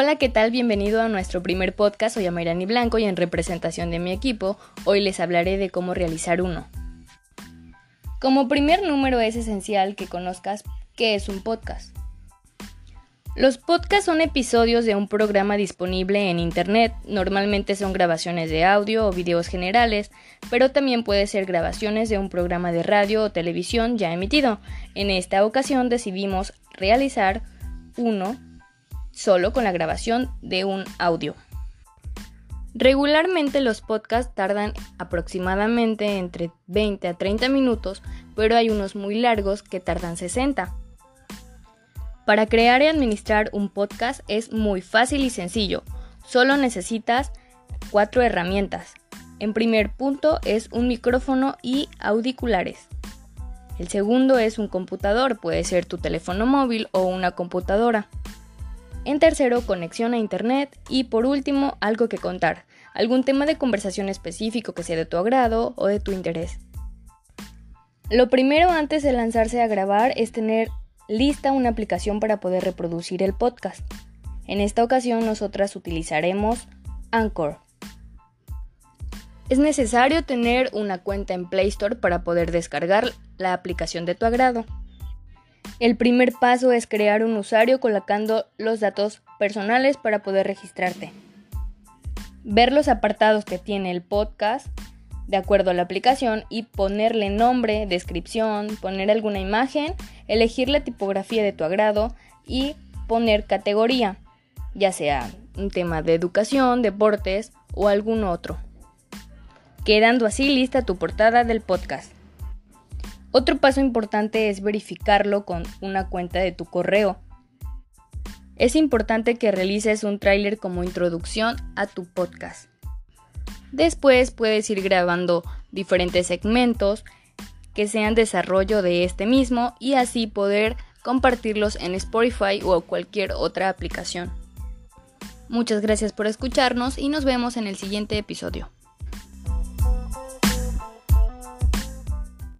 Hola, ¿qué tal? Bienvenido a nuestro primer podcast. Soy Amairani Blanco y en representación de mi equipo, hoy les hablaré de cómo realizar uno. Como primer número es esencial que conozcas qué es un podcast. Los podcasts son episodios de un programa disponible en Internet. Normalmente son grabaciones de audio o videos generales, pero también puede ser grabaciones de un programa de radio o televisión ya emitido. En esta ocasión decidimos realizar uno solo con la grabación de un audio. Regularmente los podcasts tardan aproximadamente entre 20 a 30 minutos, pero hay unos muy largos que tardan 60. Para crear y administrar un podcast es muy fácil y sencillo. Solo necesitas cuatro herramientas. En primer punto es un micrófono y auriculares. El segundo es un computador, puede ser tu teléfono móvil o una computadora. En tercero, conexión a Internet. Y por último, algo que contar, algún tema de conversación específico que sea de tu agrado o de tu interés. Lo primero antes de lanzarse a grabar es tener lista una aplicación para poder reproducir el podcast. En esta ocasión nosotras utilizaremos Anchor. Es necesario tener una cuenta en Play Store para poder descargar la aplicación de tu agrado. El primer paso es crear un usuario colocando los datos personales para poder registrarte. Ver los apartados que tiene el podcast de acuerdo a la aplicación y ponerle nombre, descripción, poner alguna imagen, elegir la tipografía de tu agrado y poner categoría, ya sea un tema de educación, deportes o algún otro. Quedando así lista tu portada del podcast. Otro paso importante es verificarlo con una cuenta de tu correo. Es importante que realices un tráiler como introducción a tu podcast. Después puedes ir grabando diferentes segmentos que sean desarrollo de este mismo y así poder compartirlos en Spotify o cualquier otra aplicación. Muchas gracias por escucharnos y nos vemos en el siguiente episodio.